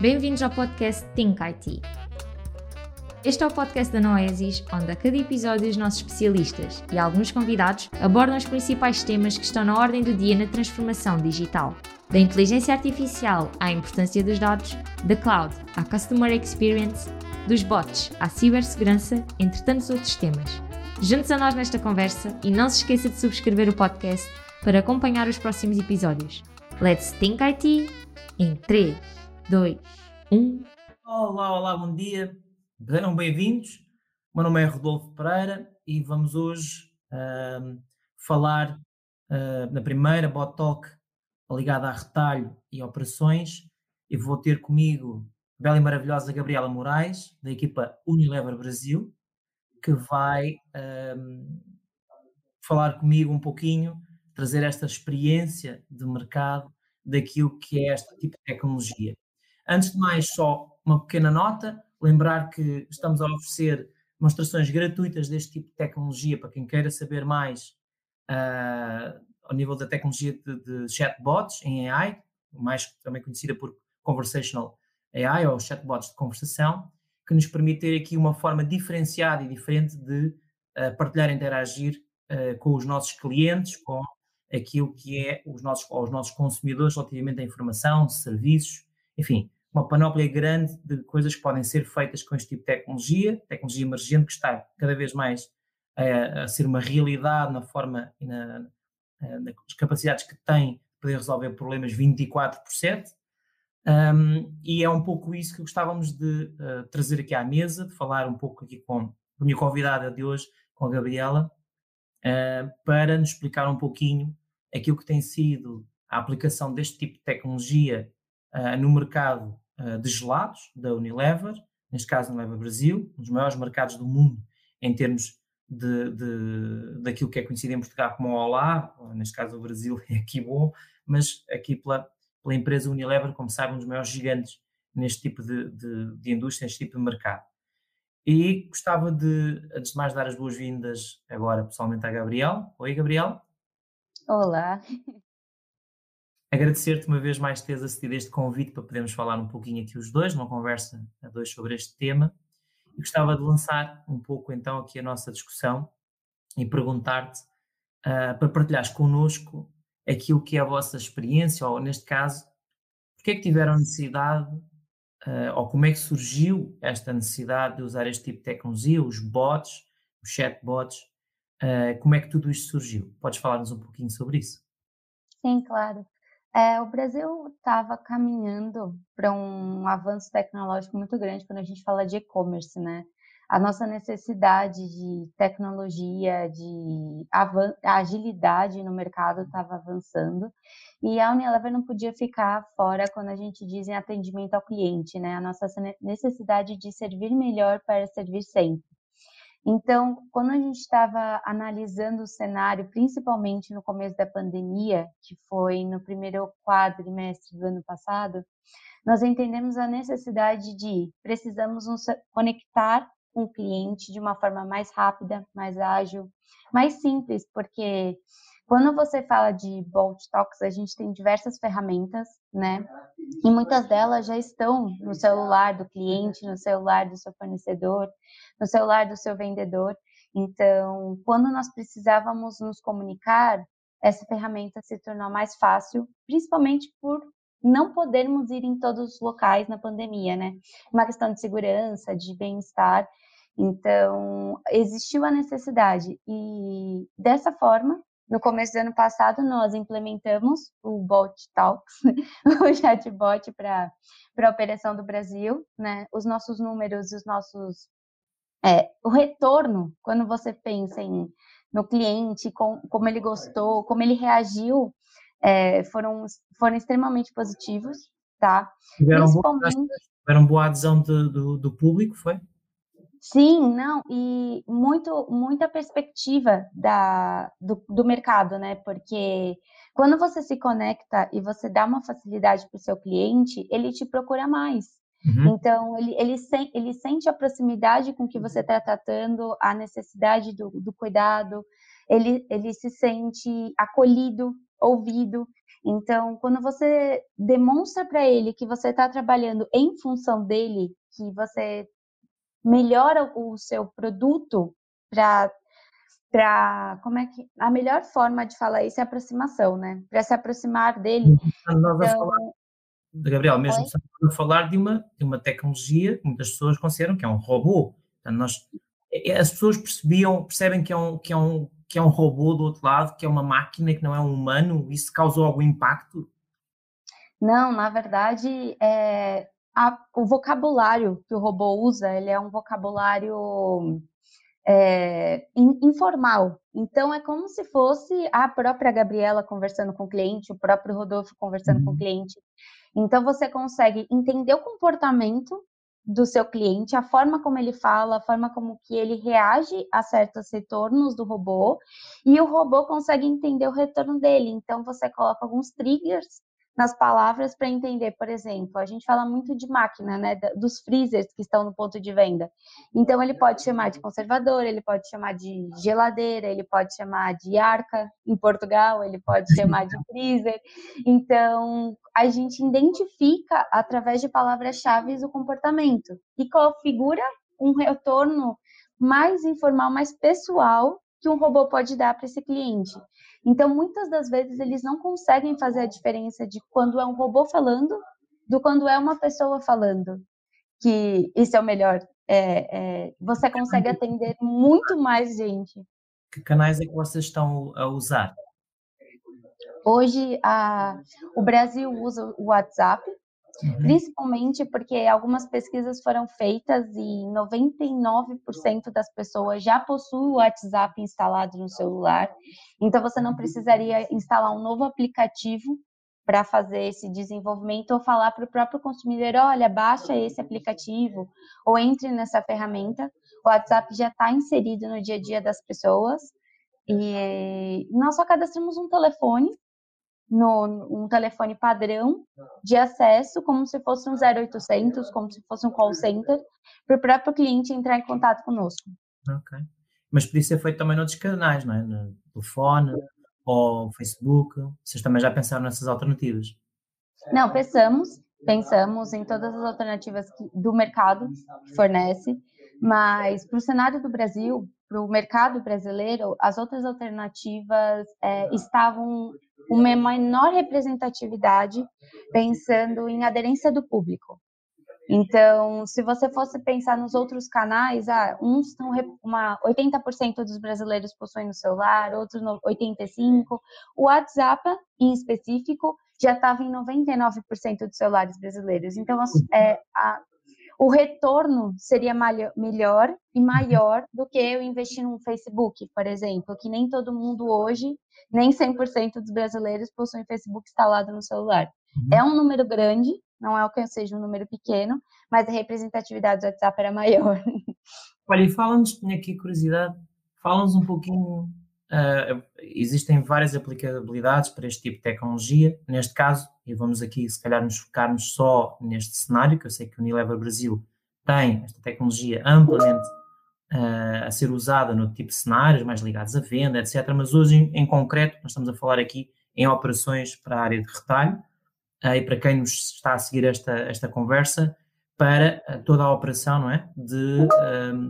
Bem-vindos ao podcast Think IT. Este é o podcast da Noesis, onde a cada episódio os nossos especialistas e alguns convidados abordam os principais temas que estão na ordem do dia na transformação digital. Da inteligência artificial à importância dos dados, da cloud à customer experience, dos bots à cibersegurança, entre tantos outros temas. Junte-se a nós nesta conversa e não se esqueça de subscrever o podcast para acompanhar os próximos episódios. Let's Think IT em 3, 2, 1. Olá, olá, bom dia. Sejam bem-vindos. Meu nome é Rodolfo Pereira e vamos hoje uh, falar uh, na primeira Bot Talk ligada a retalho e operações. E vou ter comigo a bela e maravilhosa Gabriela Moraes, da equipa Unilever Brasil, que vai uh, falar comigo um pouquinho, trazer esta experiência de mercado daquilo que é este tipo de tecnologia. Antes de mais, só uma pequena nota. Lembrar que estamos a oferecer demonstrações gratuitas deste tipo de tecnologia para quem queira saber mais uh, ao nível da tecnologia de, de, chatbots em AI, mais também conhecida por Conversational AI ou chatbots de conversação, que nos permite ter aqui uma forma diferenciada e diferente de uh, partilhar e interagir uh, com os nossos clientes, com aquilo que é os nossos, os nossos consumidores relativamente à informação, serviços, enfim, uma panóplia grande de coisas que podem ser feitas com este tipo de tecnologia, tecnologia emergente que está cada vez mais a, a ser uma realidade na forma e na, nas capacidades que tem de poder resolver problemas 24 por 7. Um, e é um pouco isso que gostávamos de uh, trazer aqui à mesa, de falar um pouco aqui com a minha convidada de hoje, com a Gabriela, uh, para nos explicar um pouquinho aquilo que tem sido a aplicação deste tipo de tecnologia uh, no mercado uh, de gelados da Unilever, neste caso Unilever Brasil, um dos maiores mercados do mundo em termos de, de, daquilo que é conhecido em Portugal como Olá, neste caso o Brasil é aqui bom, mas aqui pela, pela empresa Unilever, como sabem, um dos maiores gigantes neste tipo de, de, de indústria, neste tipo de mercado. E gostava de, antes de mais, dar as boas-vindas agora pessoalmente à Gabriel. Oi, Gabriel. Olá. Agradecer-te uma vez mais teres acedido este convite para podermos falar um pouquinho aqui os dois, numa conversa a dois sobre este tema. E gostava de lançar um pouco então aqui a nossa discussão e perguntar-te uh, para partilhares connosco aquilo que é a vossa experiência, ou neste caso, porque é que tiveram necessidade, uh, ou como é que surgiu esta necessidade de usar este tipo de tecnologia, os bots, os chatbots, uh, como é que tudo isto surgiu? Podes falar-nos um pouquinho sobre isso? Sim, claro. É, o Brasil estava caminhando para um avanço tecnológico muito grande quando a gente fala de e-commerce, né? A nossa necessidade de tecnologia, de agilidade no mercado estava avançando e a Unilever não podia ficar fora quando a gente diz em atendimento ao cliente, né? A nossa necessidade de servir melhor para servir sempre. Então, quando a gente estava analisando o cenário, principalmente no começo da pandemia, que foi no primeiro quadrimestre do ano passado, nós entendemos a necessidade de precisamos nos conectar com o cliente de uma forma mais rápida, mais ágil, mais simples, porque quando você fala de Bolt Talks, a gente tem diversas ferramentas, né? E muitas delas já estão no celular do cliente, no celular do seu fornecedor, no celular do seu vendedor. Então, quando nós precisávamos nos comunicar, essa ferramenta se tornou mais fácil, principalmente por não podermos ir em todos os locais na pandemia, né? Uma questão de segurança, de bem-estar. Então, existiu a necessidade e dessa forma no começo do ano passado, nós implementamos o Bot Talks, o chatbot para a operação do Brasil, né? Os nossos números, os nossos é, o retorno quando você pensa em no cliente, com, como ele gostou, como ele reagiu, é, foram foram extremamente positivos, tá? Tiveram, Principalmente... boa, tiveram boa adesão do, do, do público, foi? Sim, não, e muito, muita perspectiva da, do, do mercado, né? Porque quando você se conecta e você dá uma facilidade para o seu cliente, ele te procura mais. Uhum. Então, ele, ele, sen, ele sente a proximidade com que você está tratando, a necessidade do, do cuidado, ele, ele se sente acolhido, ouvido. Então, quando você demonstra para ele que você está trabalhando em função dele, que você melhora o seu produto para para como é que a melhor forma de falar isso é aproximação, né? Para se aproximar dele. Nós então, falar, Gabriel, mesmo a falar de uma de uma tecnologia que muitas pessoas consideram que é um robô. Então, nós é, é, as pessoas percebiam percebem que é um que é um que é um robô do outro lado, que é uma máquina, que não é um humano. Isso causou algum impacto? Não, na verdade, é, a, o vocabulário que o robô usa, ele é um vocabulário é, in, informal. Então, é como se fosse a própria Gabriela conversando com o cliente, o próprio Rodolfo conversando com o uhum. cliente. Então, você consegue entender o comportamento do seu cliente, a forma como ele fala, a forma como que ele reage a certos retornos do robô, e o robô consegue entender o retorno dele. Então, você coloca alguns triggers nas palavras para entender, por exemplo, a gente fala muito de máquina, né, dos freezers que estão no ponto de venda. Então ele pode chamar de conservador, ele pode chamar de geladeira, ele pode chamar de arca em Portugal, ele pode chamar de freezer. Então a gente identifica através de palavras-chave o comportamento e configura um retorno mais informal, mais pessoal que um robô pode dar para esse cliente. Então, muitas das vezes, eles não conseguem fazer a diferença de quando é um robô falando do quando é uma pessoa falando. Que isso é o melhor. É, é, você consegue atender muito mais gente. Que canais é que vocês estão a usar? Hoje, a, o Brasil usa o WhatsApp, Uhum. Principalmente porque algumas pesquisas foram feitas e 99% das pessoas já possuem o WhatsApp instalado no celular. Então você não precisaria instalar um novo aplicativo para fazer esse desenvolvimento ou falar para o próprio consumidor, olha, baixa esse aplicativo ou entre nessa ferramenta. O WhatsApp já está inserido no dia a dia das pessoas e nós só cadastramos um telefone no um telefone padrão de acesso, como se fosse um 0800, como se fosse um call center, para o próprio cliente entrar em contato conosco. Ok. Mas podia ser feito também noutros canais, não é? No telefone ou Facebook. Vocês também já pensaram nessas alternativas? Não, pensamos. Pensamos em todas as alternativas que, do mercado que fornece, mas para o cenário do Brasil, para o mercado brasileiro, as outras alternativas é, estavam uma menor representatividade pensando em aderência do público. Então, se você fosse pensar nos outros canais, ah, uns estão uma 80% dos brasileiros possuem no celular, outros 85. O WhatsApp, em específico, já estava em 99% dos celulares brasileiros. Então, é, a, o retorno seria melhor e maior do que eu investir num Facebook, por exemplo, que nem todo mundo hoje, nem 100% dos brasileiros possuem Facebook instalado no celular. Uhum. É um número grande, não é o que seja um número pequeno, mas a representatividade do WhatsApp era maior. Olha, e fala-nos, tinha aqui curiosidade, fala-nos um pouquinho Uh, existem várias aplicabilidades para este tipo de tecnologia. Neste caso, e vamos aqui se calhar nos focarmos só neste cenário, que eu sei que o Unilever Brasil tem esta tecnologia amplamente uh, a ser usada no tipo de cenários mais ligados à venda, etc. Mas hoje, em, em, concreto, nós estamos a falar aqui em operações para a área de retalho uh, e para quem nos está a seguir esta, esta conversa, para toda a operação, não é? De,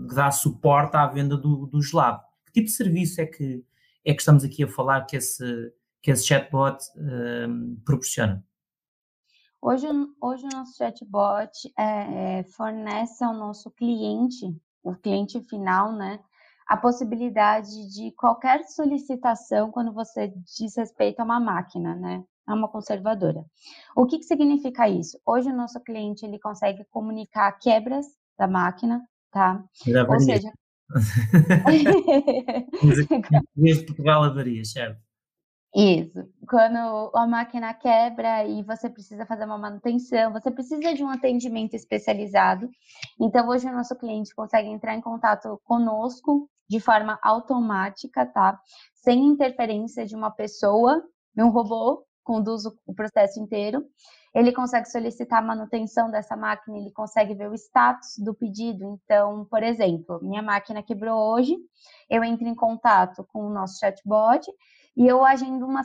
de dar suporte à venda do, do gelado. Que tipo de serviço é que é que estamos aqui a falar que esse, que esse chatbot um, proporciona? Hoje, hoje o nosso chatbot é, fornece ao nosso cliente, o cliente final, né, a possibilidade de qualquer solicitação quando você diz respeito a uma máquina, né, a uma conservadora. O que, que significa isso? Hoje o nosso cliente ele consegue comunicar quebras da máquina, tá? Ou seja, Portugal avaria, certo? Isso. Quando a máquina quebra e você precisa fazer uma manutenção, você precisa de um atendimento especializado. Então, hoje o nosso cliente consegue entrar em contato conosco de forma automática, tá? Sem interferência de uma pessoa, um robô conduz o processo inteiro ele consegue solicitar a manutenção dessa máquina, ele consegue ver o status do pedido. Então, por exemplo, minha máquina quebrou hoje, eu entro em contato com o nosso chatbot e eu agendo uma,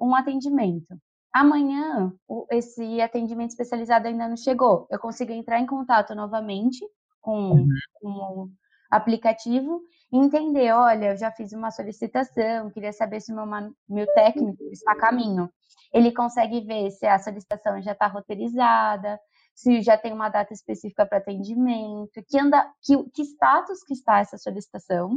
um atendimento. amanhã esse atendimento especializado ainda não chegou. Eu consigo entrar em contato novamente com, uhum. com o aplicativo e entender, olha, eu já fiz uma solicitação, queria saber se meu, meu técnico está a caminho. Ele consegue ver se a solicitação já está roteirizada, se já tem uma data específica para atendimento, que anda, que, que status que está essa solicitação.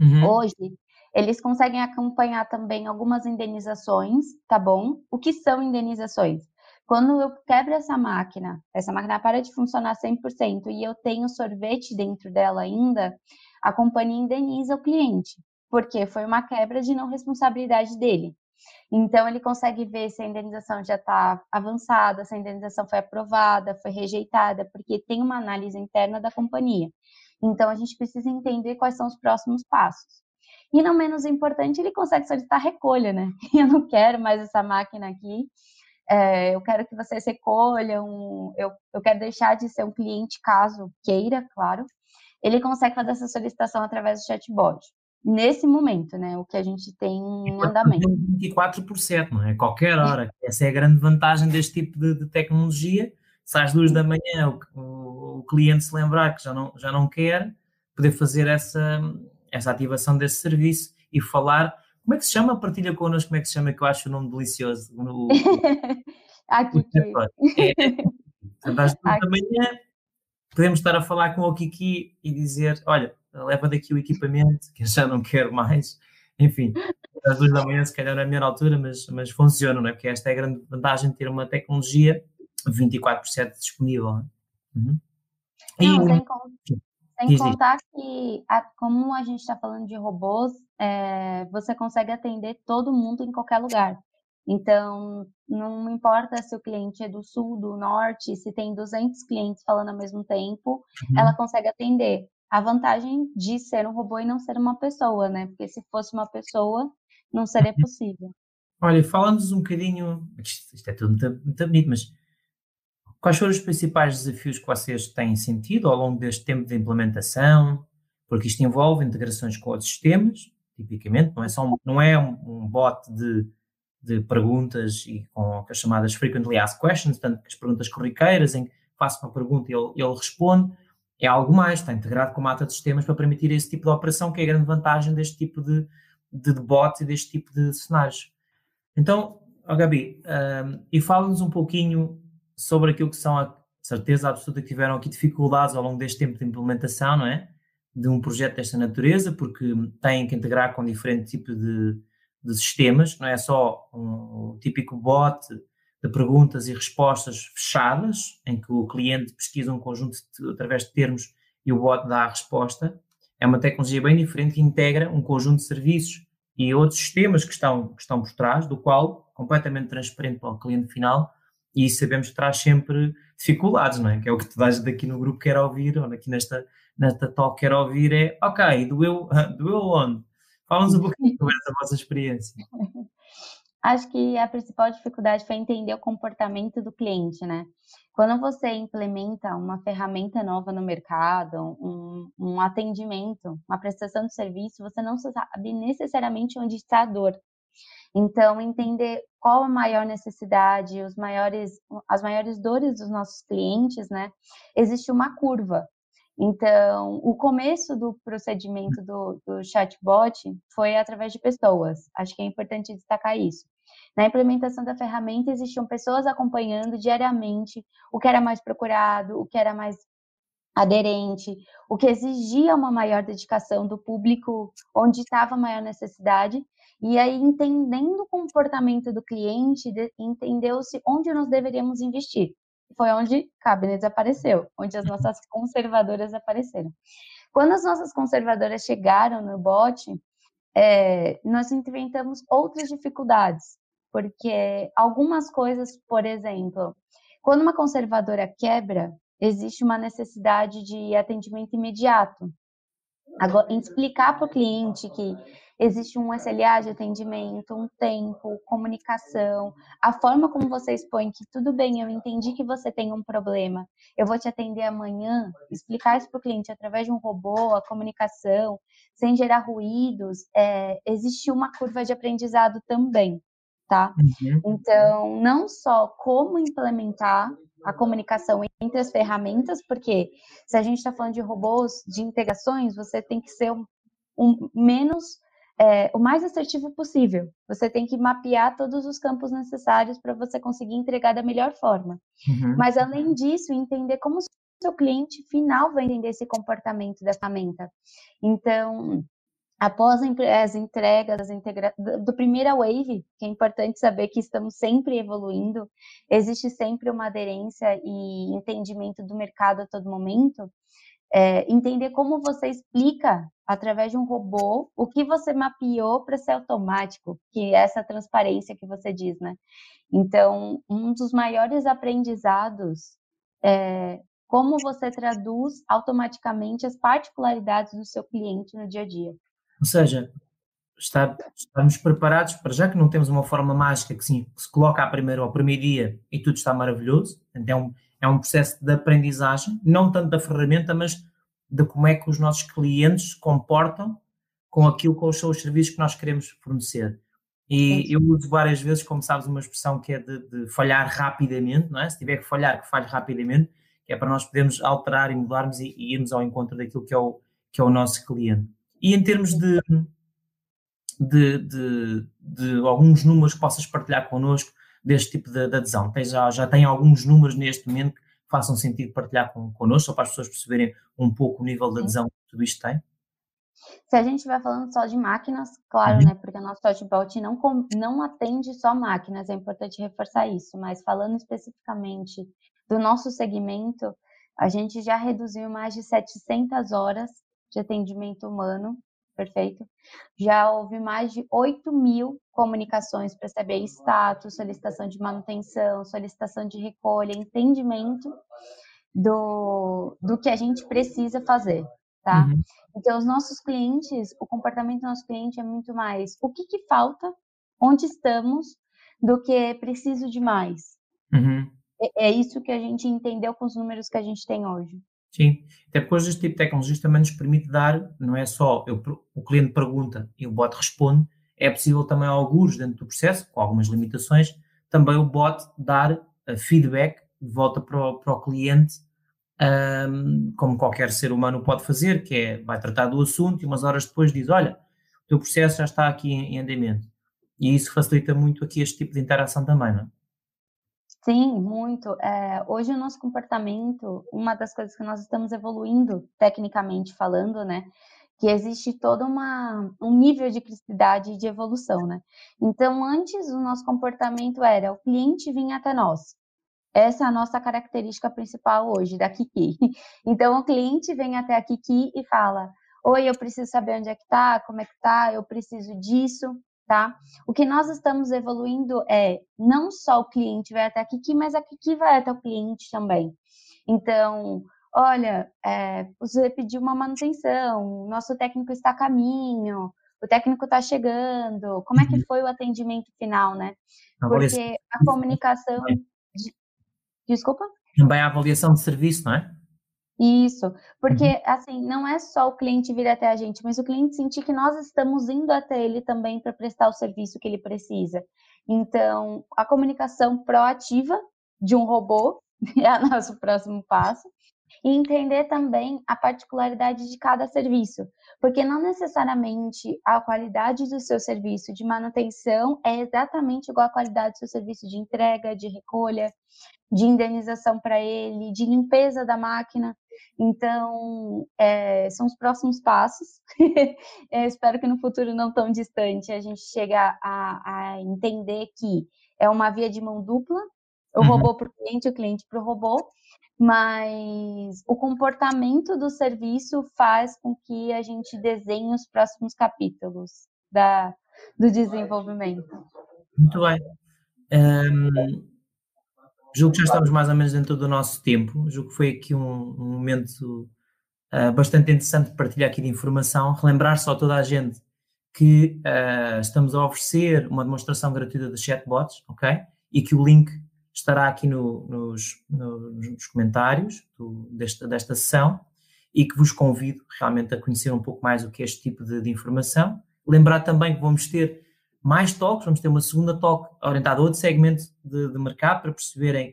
Uhum. Hoje, eles conseguem acompanhar também algumas indenizações, tá bom? O que são indenizações? Quando eu quebro essa máquina, essa máquina para de funcionar 100% e eu tenho sorvete dentro dela ainda, a companhia indeniza o cliente, porque foi uma quebra de não responsabilidade dele. Então, ele consegue ver se a indenização já está avançada, se a indenização foi aprovada, foi rejeitada, porque tem uma análise interna da companhia. Então, a gente precisa entender quais são os próximos passos. E não menos importante, ele consegue solicitar recolha, né? Eu não quero mais essa máquina aqui, é, eu quero que vocês recolham, eu, eu quero deixar de ser um cliente caso queira, claro. Ele consegue fazer essa solicitação através do chatbot. Nesse momento, né? O que a gente tem em andamento. 24 por 7, não é? Qualquer hora. Essa é a grande vantagem deste tipo de, de tecnologia. Se às duas da manhã o, o, o, cliente se lembrar que já não, já não quer, poder fazer essa, essa ativação desse serviço e falar. Como é que se chama? Partilha connosco como é que se chama, que eu acho o nome delicioso. O, Aqui. É, às duas da manhã podemos estar a falar com o Kiki e dizer: olha, leva daqui o equipamento, que eu já não quero mais. Enfim, às duas da manhã, se calhar não é a melhor altura, mas, mas funciona, não é? Porque esta é a grande vantagem de ter uma tecnologia 24 por 7 disponível. Não, é? uhum. não e, sem, sem contar que, a, como a gente está falando de robôs, é, você consegue atender todo mundo em qualquer lugar. Então, não importa se o cliente é do sul, do norte, se tem 200 clientes falando ao mesmo tempo, uhum. ela consegue atender. A vantagem de ser um robô e não ser uma pessoa, né? Porque se fosse uma pessoa, não seria uhum. possível. Olha, falando-nos um bocadinho, isto é tudo muito, muito bonito, mas Quais foram os principais desafios que vocês têm sentido ao longo deste tempo de implementação? Porque isto envolve integrações com outros sistemas, tipicamente, não é só um, não é um, bot de, de perguntas e com as chamadas frequently asked questions, portanto, as perguntas corriqueiras em que faço uma pergunta e ele, ele responde, é algo mais, está integrado com uma ata de sistemas para permitir esse tipo de operação, que é a grande vantagem deste tipo de, de, bot e deste tipo de cenários. Então, oh Gabi, um, e fala-nos um pouquinho sobre aquilo que são a certeza absoluta que tiveram aqui dificuldades ao longo deste tempo de implementação, não é? De um projeto desta natureza, porque têm que integrar com diferente tipo de, de sistemas, não é só um, típico bot de perguntas e respostas fechadas, em que o cliente pesquisa um conjunto de, através de termos e o bot dá a resposta. É uma tecnologia bem diferente que integra um conjunto de serviços e outros sistemas que estão, que estão por trás, do qual, completamente transparente para o cliente final, e sabemos que traz sempre dificuldades, não é? Que é o que toda a gente aqui no grupo quer ouvir, ou aqui nesta, nesta talk quer ouvir, é ok, doeu, doeu onde? Fala-nos um pouquinho sobre essa vossa experiência. Acho que a principal dificuldade foi entender o comportamento do cliente, né? Quando você implementa uma ferramenta nova no mercado, um, um atendimento, uma prestação de serviço, você não sabe necessariamente onde está a dor. Então, entender qual a maior necessidade, os maiores, as maiores dores dos nossos clientes, né? Existe uma curva. Então, o começo do procedimento do, do chatbot foi através de pessoas. Acho que é importante destacar isso. Na implementação da ferramenta, existiam pessoas acompanhando diariamente o que era mais procurado, o que era mais aderente, o que exigia uma maior dedicação do público onde estava a maior necessidade, e aí, entendendo o comportamento do cliente, entendeu-se onde nós deveríamos investir. Foi onde Cabinets apareceu, onde as nossas conservadoras apareceram. Quando as nossas conservadoras chegaram no bot, é, nós enfrentamos outras dificuldades, porque algumas coisas, por exemplo, quando uma conservadora quebra, existe uma necessidade de atendimento imediato. Agora, explicar para o cliente que existe um SLA de atendimento, um tempo, comunicação, a forma como você expõe que tudo bem, eu entendi que você tem um problema, eu vou te atender amanhã, explicar isso para o cliente através de um robô, a comunicação, sem gerar ruídos, é, existe uma curva de aprendizado também. tá? Uhum. Então, não só como implementar a comunicação entre as ferramentas, porque se a gente está falando de robôs, de integrações, você tem que ser um, um menos é, o mais assertivo possível. Você tem que mapear todos os campos necessários para você conseguir entregar da melhor forma. Uhum. Mas, além disso, entender como o seu cliente final vai entender esse comportamento da ferramenta. Então, após as entregas as integra... do primeira wave, que é importante saber que estamos sempre evoluindo, existe sempre uma aderência e entendimento do mercado a todo momento é, entender como você explica através de um robô o que você mapeou para ser automático, que é essa transparência que você diz, né? Então, um dos maiores aprendizados é como você traduz automaticamente as particularidades do seu cliente no dia a dia. Ou seja, estar, estarmos preparados para já que não temos uma forma mágica que, sim, que se coloca a primeiro, ao primeiro dia e tudo está maravilhoso, então é um processo de aprendizagem, não tanto da ferramenta, mas de como é que os nossos clientes se comportam com aquilo com os seus serviços que nós queremos fornecer. E eu uso várias vezes, como sabes, uma expressão que é de, de, falhar rapidamente, não é? Se tiver que falhar, que falhe rapidamente, que é para nós podermos alterar e mudarmos e, e irmos ao encontro daquilo que é o, que é o nosso cliente. E em termos de, de, de, de alguns números que possas partilhar connosco, deste tipo de, de adesão? Tem, já, já tem alguns números neste momento que façam sentido partilhar com, connosco, só para as pessoas perceberem um pouco o nível de adesão que tudo isto tem? Se a gente estiver falando só de máquinas, claro, uhum. né? Porque a nossa chatbot não, não atende só máquinas, é importante reforçar isso, mas falando especificamente do nosso segmento, a gente já reduziu mais de 700 horas de atendimento humano perfeito. Já houve mais de 8 mil comunicações para saber status, solicitação de manutenção, solicitação de recolha, entendimento do, do que a gente precisa fazer, tá? Uhum. Então, os nossos clientes, o comportamento do nosso cliente é muito mais o que, que falta, onde estamos, do que preciso de mais. Uhum. É, é isso que a gente entendeu com os números que a gente tem hoje. Sim, até porque hoje este tipo de tecnologias também nos permite dar, não é só eu, o cliente pergunta e o bot responde, é possível também alguns dentro do processo, com algumas limitações, também o bot dar uh, feedback de volta para o, para o cliente, um, como qualquer ser humano pode fazer, que é, vai tratar do assunto e umas horas depois diz, olha, o teu processo já está aqui em, em andamento. E isso facilita muito aqui este tipo de interação também, não é? Sim, muito. É, hoje o nosso comportamento, uma das coisas que nós estamos evoluindo, tecnicamente falando, né? Que existe todo uma, um nível de criticidade e de evolução, né? Então, antes o nosso comportamento era o cliente vinha até nós. Essa é a nossa característica principal hoje da Kiki. Então, o cliente vem até a Kiki e fala: Oi, eu preciso saber onde é que tá, como é que tá, eu preciso disso tá? O que nós estamos evoluindo é não só o cliente vai até a Kiki, mas a Kiki vai até o cliente também. Então, olha, é, você pediu uma manutenção, nosso técnico está a caminho, o técnico está chegando, como é que uhum. foi o atendimento final, né? Porque a comunicação... Desculpa? Também a avaliação de serviço, não é? Isso, porque uhum. assim, não é só o cliente vir até a gente, mas o cliente sentir que nós estamos indo até ele também para prestar o serviço que ele precisa. Então, a comunicação proativa de um robô é o nosso próximo passo. E entender também a particularidade de cada serviço, porque não necessariamente a qualidade do seu serviço de manutenção é exatamente igual à qualidade do seu serviço de entrega, de recolha, de indenização para ele, de limpeza da máquina. Então, é, são os próximos passos. espero que no futuro não tão distante a gente chegue a, a entender que é uma via de mão dupla, o uhum. robô para o cliente, o cliente para o robô, mas o comportamento do serviço faz com que a gente desenhe os próximos capítulos da, do desenvolvimento. Muito bem. Um, julgo que já estamos mais ou menos dentro do nosso tempo. Julgo que foi aqui um, um momento uh, bastante interessante de partilhar aqui de informação. Relembrar só a toda a gente que uh, estamos a oferecer uma demonstração gratuita de chatbots, ok? E que o link estará aqui no, nos, nos, comentários do, desta, desta sessão e que vos convido realmente a conhecer um pouco mais o que é este tipo de, de informação. Lembrar também que vamos ter mais toques, vamos ter uma segunda toque orientada a outro segmento de, de mercado para perceberem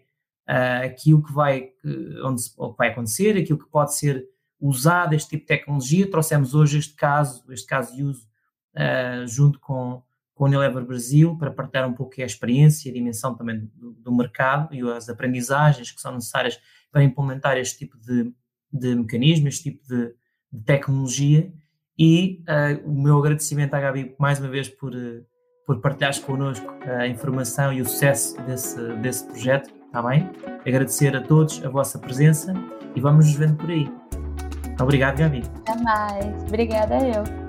uh, aquilo que vai, onde, que vai acontecer, aquilo que pode ser usado, este tipo de tecnologia. Trouxemos hoje este caso, este caso de uso, uh, junto com, com o Unilever Brasil, para partilhar um pouco a experiência e a dimensão também do, do, mercado e as aprendizagens que são necessárias para implementar este tipo de, de mecanismo, este tipo de, de tecnologia. E uh, o meu agradecimento à Gabi mais uma vez por, por partilhares connosco a informação e o sucesso desse, desse projeto, está bem? Agradecer a todos a vossa presença e vamos nos vendo por aí. Obrigado, Gabi. Até mais. Obrigada eu.